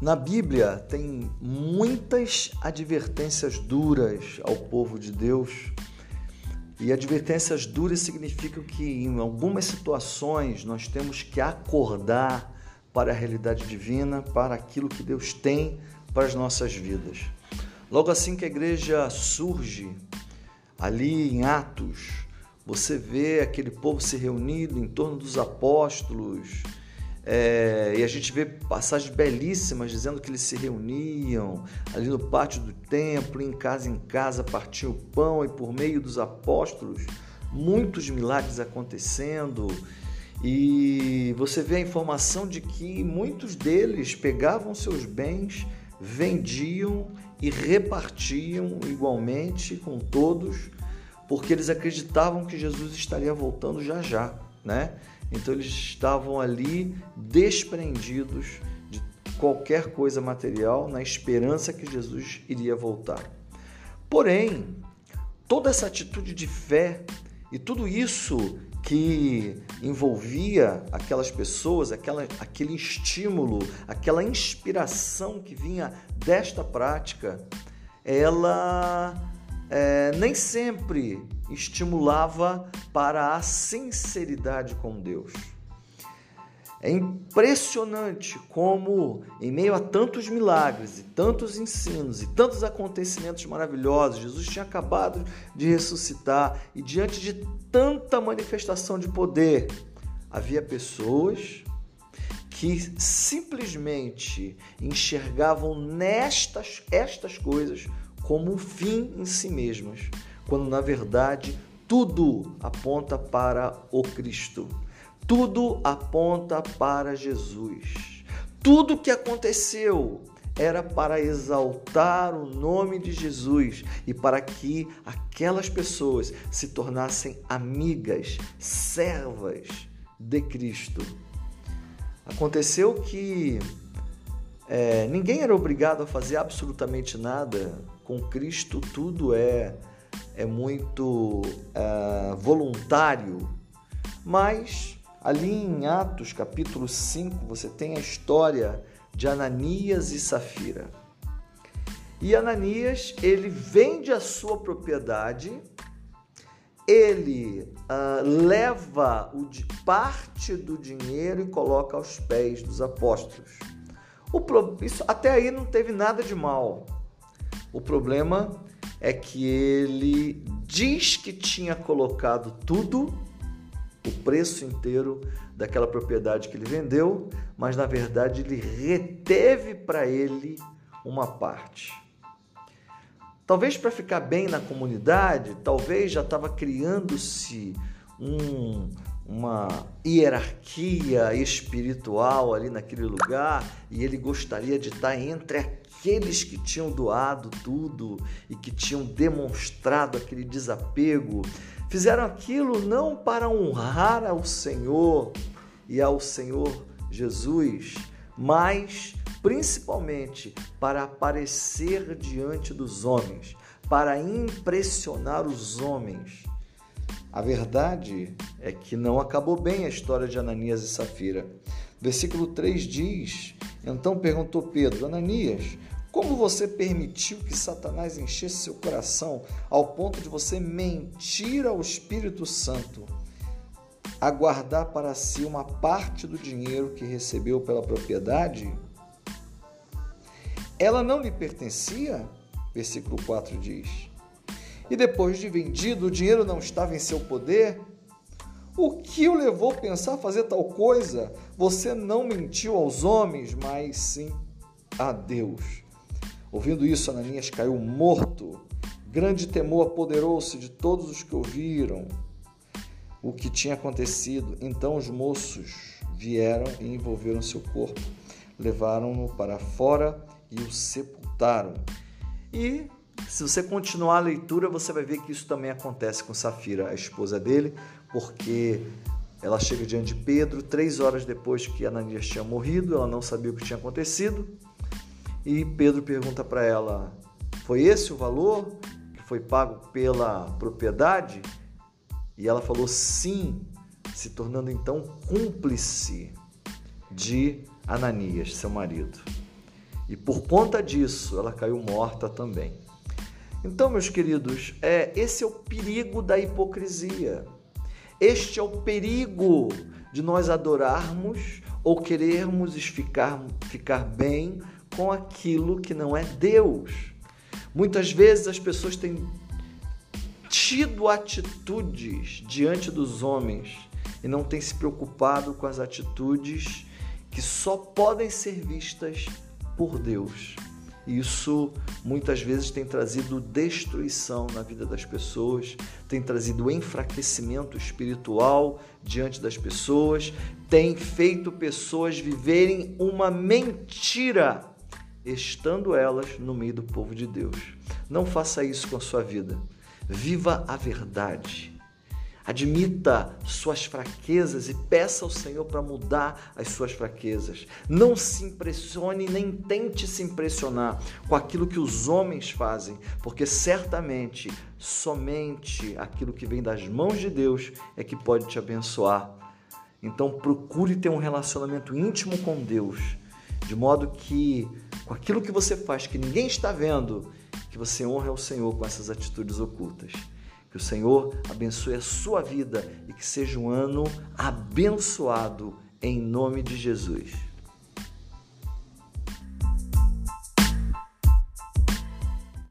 Na Bíblia tem muitas advertências duras ao povo de Deus. E advertências duras significam que em algumas situações nós temos que acordar para a realidade divina, para aquilo que Deus tem para as nossas vidas. Logo assim que a igreja surge, ali em Atos, você vê aquele povo se reunido em torno dos apóstolos, é, e a gente vê passagens belíssimas dizendo que eles se reuniam ali no pátio do templo, em casa em casa, partiam o pão e por meio dos apóstolos, muitos milagres acontecendo. E você vê a informação de que muitos deles pegavam seus bens, vendiam e repartiam igualmente com todos, porque eles acreditavam que Jesus estaria voltando já já, né? Então eles estavam ali desprendidos de qualquer coisa material na esperança que Jesus iria voltar. Porém, toda essa atitude de fé e tudo isso que envolvia aquelas pessoas, aquela, aquele estímulo, aquela inspiração que vinha desta prática, ela é, nem sempre estimulava para a sinceridade com Deus. É impressionante como, em meio a tantos milagres e tantos ensinos e tantos acontecimentos maravilhosos, Jesus tinha acabado de ressuscitar e, diante de tanta manifestação de poder, havia pessoas que simplesmente enxergavam nestas estas coisas como um fim em si mesmas, quando na verdade tudo aponta para o Cristo. Tudo aponta para Jesus. Tudo que aconteceu era para exaltar o nome de Jesus e para que aquelas pessoas se tornassem amigas, servas de Cristo. Aconteceu que é, ninguém era obrigado a fazer absolutamente nada. Com Cristo, tudo é, é muito é, voluntário, mas Ali em Atos capítulo 5, você tem a história de Ananias e Safira. E Ananias, ele vende a sua propriedade, ele uh, leva o, parte do dinheiro e coloca aos pés dos apóstolos. O, isso, até aí não teve nada de mal. O problema é que ele diz que tinha colocado tudo o preço inteiro daquela propriedade que ele vendeu, mas na verdade ele reteve para ele uma parte. Talvez para ficar bem na comunidade, talvez já estava criando-se um, uma hierarquia espiritual ali naquele lugar e ele gostaria de estar entre aqueles que tinham doado tudo e que tinham demonstrado aquele desapego Fizeram aquilo não para honrar ao Senhor e ao Senhor Jesus, mas principalmente para aparecer diante dos homens, para impressionar os homens. A verdade é que não acabou bem a história de Ananias e Safira. Versículo 3 diz: Então perguntou Pedro, Ananias, como você permitiu que Satanás enchesse seu coração ao ponto de você mentir ao Espírito Santo, aguardar para si uma parte do dinheiro que recebeu pela propriedade? Ela não lhe pertencia? Versículo 4 diz. E depois de vendido, o dinheiro não estava em seu poder? O que o levou a pensar fazer tal coisa? Você não mentiu aos homens, mas sim a Deus. Ouvindo isso, Ananias caiu morto. Grande temor apoderou-se de todos os que ouviram o que tinha acontecido. Então os moços vieram e envolveram seu corpo, levaram-no para fora e o sepultaram. E se você continuar a leitura, você vai ver que isso também acontece com Safira, a esposa dele, porque ela chega diante de Pedro três horas depois que Ananias tinha morrido, ela não sabia o que tinha acontecido. E Pedro pergunta para ela: Foi esse o valor que foi pago pela propriedade? E ela falou sim, se tornando então cúmplice de Ananias, seu marido. E por conta disso, ela caiu morta também. Então, meus queridos, é esse é o perigo da hipocrisia. Este é o perigo de nós adorarmos ou querermos ficar, ficar bem com aquilo que não é Deus. Muitas vezes as pessoas têm tido atitudes diante dos homens e não têm se preocupado com as atitudes que só podem ser vistas por Deus. Isso muitas vezes tem trazido destruição na vida das pessoas, tem trazido enfraquecimento espiritual diante das pessoas, tem feito pessoas viverem uma mentira, estando elas no meio do povo de Deus. Não faça isso com a sua vida. Viva a verdade. Admita suas fraquezas e peça ao Senhor para mudar as suas fraquezas. Não se impressione nem tente se impressionar com aquilo que os homens fazem, porque certamente somente aquilo que vem das mãos de Deus é que pode te abençoar. Então procure ter um relacionamento íntimo com Deus, de modo que com aquilo que você faz que ninguém está vendo, que você honre ao Senhor com essas atitudes ocultas. Que o Senhor abençoe a sua vida e que seja um ano abençoado em nome de Jesus.